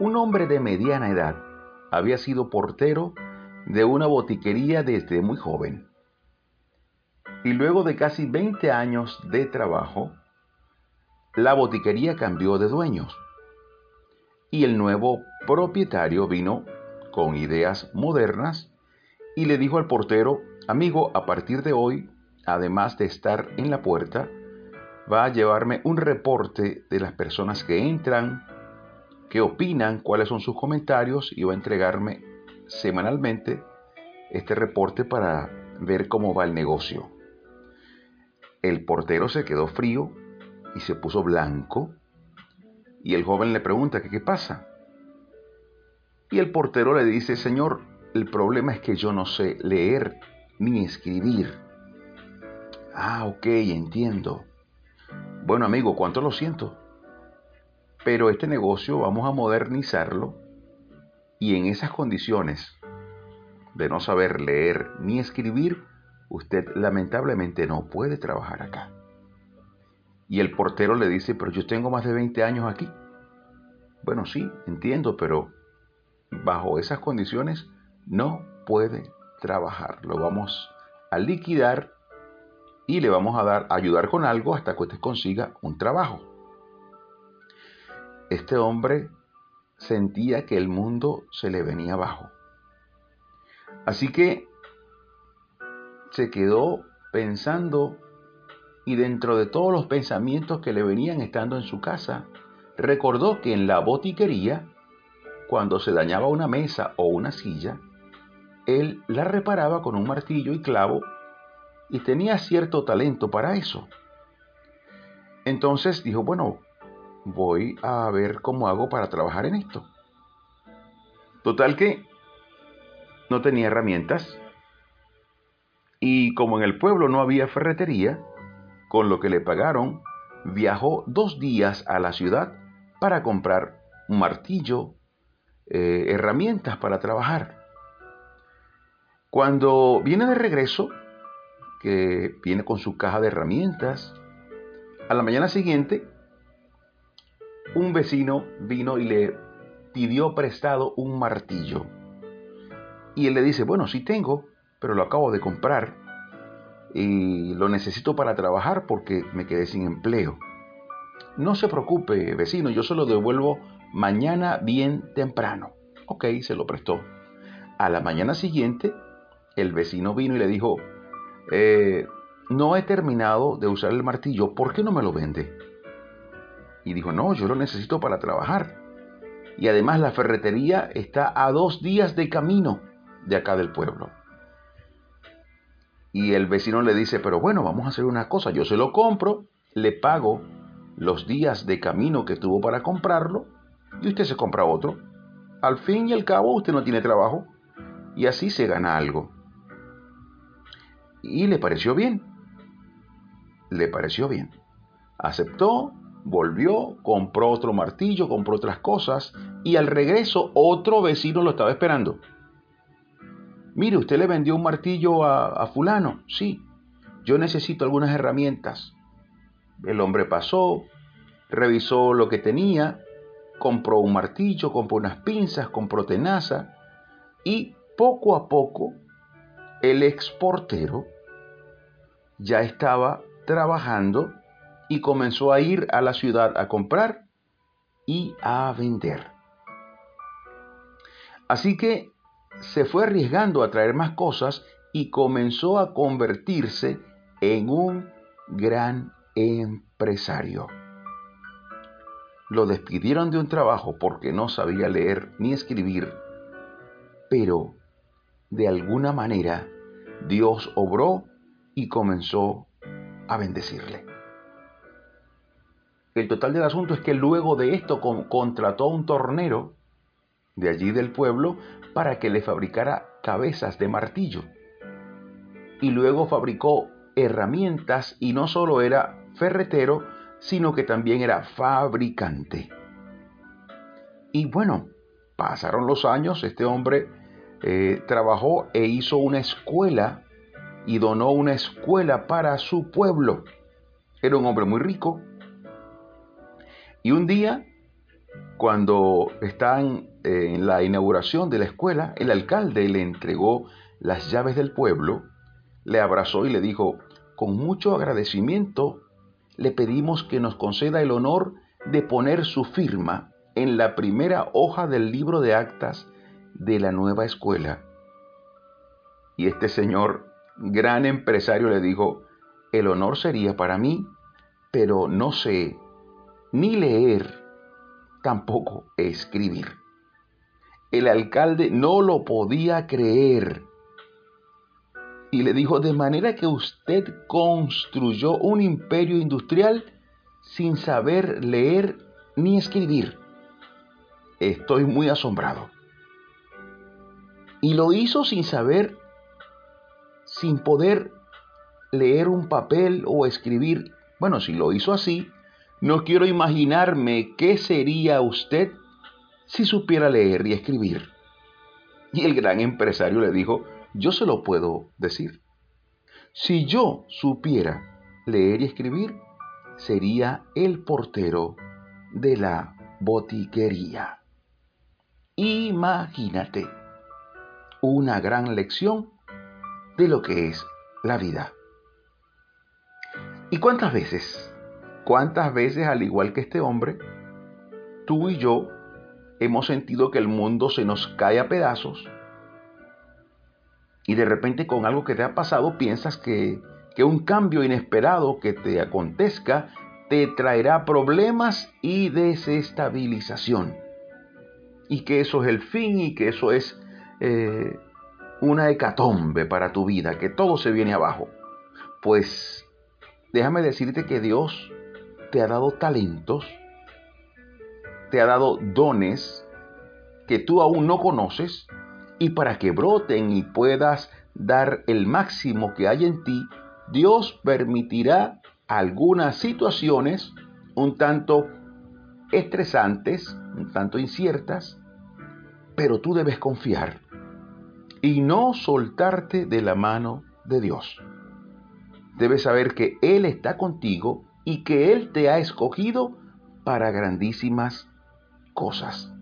Un hombre de mediana edad había sido portero de una botiquería desde muy joven. Y luego de casi 20 años de trabajo, la botiquería cambió de dueños. Y el nuevo propietario vino con ideas modernas y le dijo al portero, amigo, a partir de hoy, además de estar en la puerta, va a llevarme un reporte de las personas que entran, qué opinan, cuáles son sus comentarios y va a entregarme semanalmente este reporte para ver cómo va el negocio. El portero se quedó frío y se puso blanco y el joven le pregunta qué pasa. Y el portero le dice, Señor, el problema es que yo no sé leer ni escribir. Ah, ok, entiendo. Bueno, amigo, cuánto lo siento. Pero este negocio vamos a modernizarlo y en esas condiciones de no saber leer ni escribir, usted lamentablemente no puede trabajar acá. Y el portero le dice, pero yo tengo más de 20 años aquí. Bueno, sí, entiendo, pero bajo esas condiciones no puede trabajar. Lo vamos a liquidar y le vamos a dar ayudar con algo hasta que usted consiga un trabajo. Este hombre sentía que el mundo se le venía abajo. Así que se quedó pensando y dentro de todos los pensamientos que le venían estando en su casa, recordó que en la botiquería, cuando se dañaba una mesa o una silla, él la reparaba con un martillo y clavo y tenía cierto talento para eso. Entonces dijo, bueno, voy a ver cómo hago para trabajar en esto. Total que no tenía herramientas y como en el pueblo no había ferretería, con lo que le pagaron, viajó dos días a la ciudad para comprar un martillo, eh, herramientas para trabajar. Cuando viene de regreso, que viene con su caja de herramientas, a la mañana siguiente, un vecino vino y le pidió prestado un martillo. Y él le dice, bueno, sí tengo, pero lo acabo de comprar y lo necesito para trabajar porque me quedé sin empleo. No se preocupe, vecino, yo se lo devuelvo mañana bien temprano. Ok, se lo prestó. A la mañana siguiente, el vecino vino y le dijo, eh, no he terminado de usar el martillo, ¿por qué no me lo vende? Y dijo, no, yo lo necesito para trabajar. Y además la ferretería está a dos días de camino de acá del pueblo. Y el vecino le dice, pero bueno, vamos a hacer una cosa, yo se lo compro, le pago los días de camino que tuvo para comprarlo y usted se compra otro. Al fin y al cabo usted no tiene trabajo y así se gana algo. Y le pareció bien. Le pareció bien. Aceptó, volvió, compró otro martillo, compró otras cosas y al regreso otro vecino lo estaba esperando. Mire, usted le vendió un martillo a, fulano. Sí, yo necesito algunas herramientas. El hombre pasó, revisó lo que tenía, compró un martillo, compró unas pinzas, compró tenaza y poco a poco el exportero ya estaba trabajando y comenzó a ir a la ciudad a comprar y a vender. Así que se fue arriesgando a traer más cosas y comenzó a convertirse en un gran empresario. Lo despidieron de un trabajo porque no sabía leer ni escribir, pero de alguna manera Dios obró y comenzó a bendecirle. El total del asunto es que luego de esto contrató a un tornero de allí del pueblo para que le fabricara cabezas de martillo. Y luego fabricó herramientas y no solo era ferretero, sino que también era fabricante. Y bueno, pasaron los años, este hombre eh, trabajó e hizo una escuela y donó una escuela para su pueblo. Era un hombre muy rico. Y un día Cuando están en la inauguración de la escuela, el alcalde le entregó las llaves del pueblo, le abrazó y le dijo, con mucho agradecimiento, le pedimos que nos conceda el honor de poner su firma en la primera hoja del libro de actas de la nueva escuela. Y este señor, gran empresario, le dijo, el honor sería para mí, pero no sé ni leer, tampoco escribir. El alcalde no lo podía creer y le dijo, de manera que usted construyó un imperio industrial sin saber leer ni escribir. Estoy muy asombrado. Y lo hizo sin saber, sin poder leer un papel o escribir. Bueno, si lo hizo así, no quiero imaginarme qué sería usted si supiera leer y escribir. Y el gran empresario le dijo, yo se lo puedo decir. Si yo supiera leer y escribir, sería el portero de la botiquería. Imagínate una gran lección de lo que es la vida. ¿Y cuántas veces, cuántas veces al igual que este hombre, tú y yo hemos sentido que el mundo se nos cae a pedazos y de repente con algo que te ha pasado piensas que, que un cambio inesperado que te acontezca te traerá problemas y desestabilización. Y que eso es el fin y que eso es eh, una hecatombe para tu vida, que todo se viene abajo. Pues déjame decirte que Dios te ha dado talentos, te ha dado dones que tú aún no conoces y para que broten y puedas dar el máximo que hay en ti, Dios permitirá algunas situaciones un tanto estresantes, un tanto inciertas, pero tú debes confiar y no soltarte de la mano de Dios. Debes saber que Él está contigo y que Él te ha escogido para grandísimas cosas.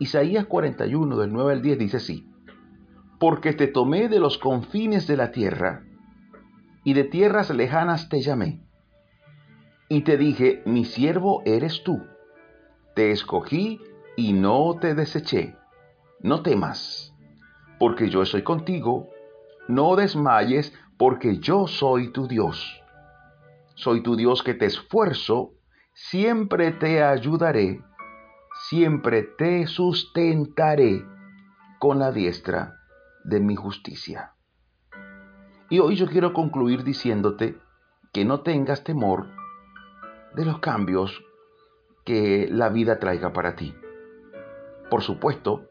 Isaías 41 del 9 al 10 dice así, Porque te tomé de los confines de la tierra, y de tierras lejanas te llamé, y te dije, mi siervo eres tú, te escogí y no te deseché, no temas, porque yo estoy contigo, no desmayes, porque yo soy tu Dios. Soy tu Dios que te esfuerzo, siempre te ayudaré siempre te sustentaré con la diestra de mi justicia. Y hoy yo quiero concluir diciéndote que no tengas temor de los cambios que la vida traiga para ti. Por supuesto,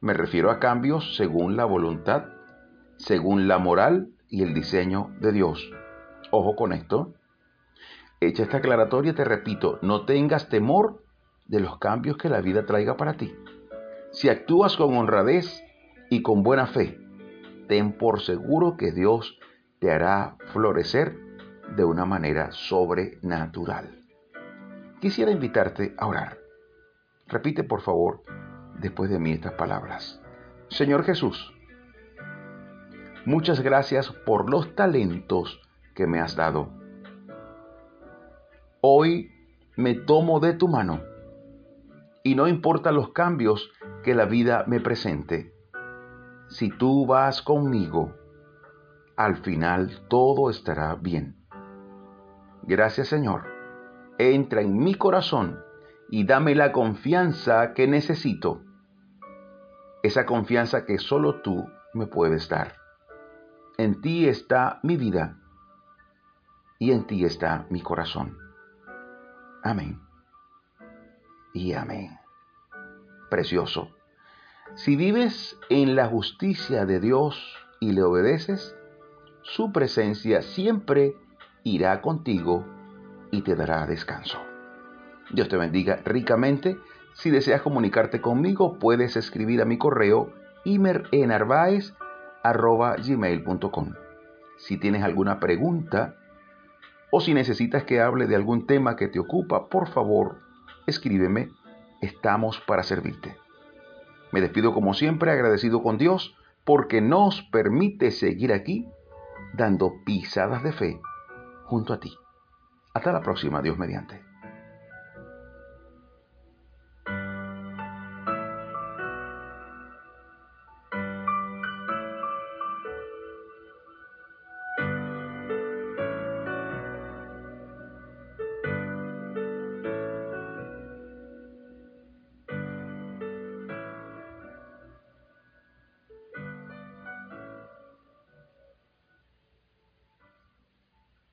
me refiero a cambios según la voluntad, según la moral y el diseño de Dios. Ojo con esto. Hecha esta aclaratoria, te repito, no tengas temor de los cambios que la vida traiga para ti. Si actúas con honradez y con buena fe, ten por seguro que Dios te hará florecer de una manera sobrenatural. Quisiera invitarte a orar. Repite por favor después de mí estas palabras. Señor Jesús, muchas gracias por los talentos que me has dado. Hoy me tomo de tu mano y no importa los cambios que la vida me presente. Si tú vas conmigo, al final todo estará bien. Gracias Señor. Entra en mi corazón y dame la confianza que necesito. Esa confianza que solo tú me puedes dar. En ti está mi vida y en ti está mi corazón. Amén y amén. Precioso. Si vives en la justicia de Dios y le obedeces, su presencia siempre irá contigo y te dará descanso. Dios te bendiga ricamente. Si deseas comunicarte conmigo, puedes escribir a mi correo imerenarvaez.gmail.com Si tienes alguna pregunta o si necesitas que hable de algún tema que te ocupa, por favor, escríbeme, estamos para servirte. Me despido como siempre agradecido con Dios porque nos permite seguir aquí dando pisadas de fe junto a ti. Hasta la próxima, Dios mediante.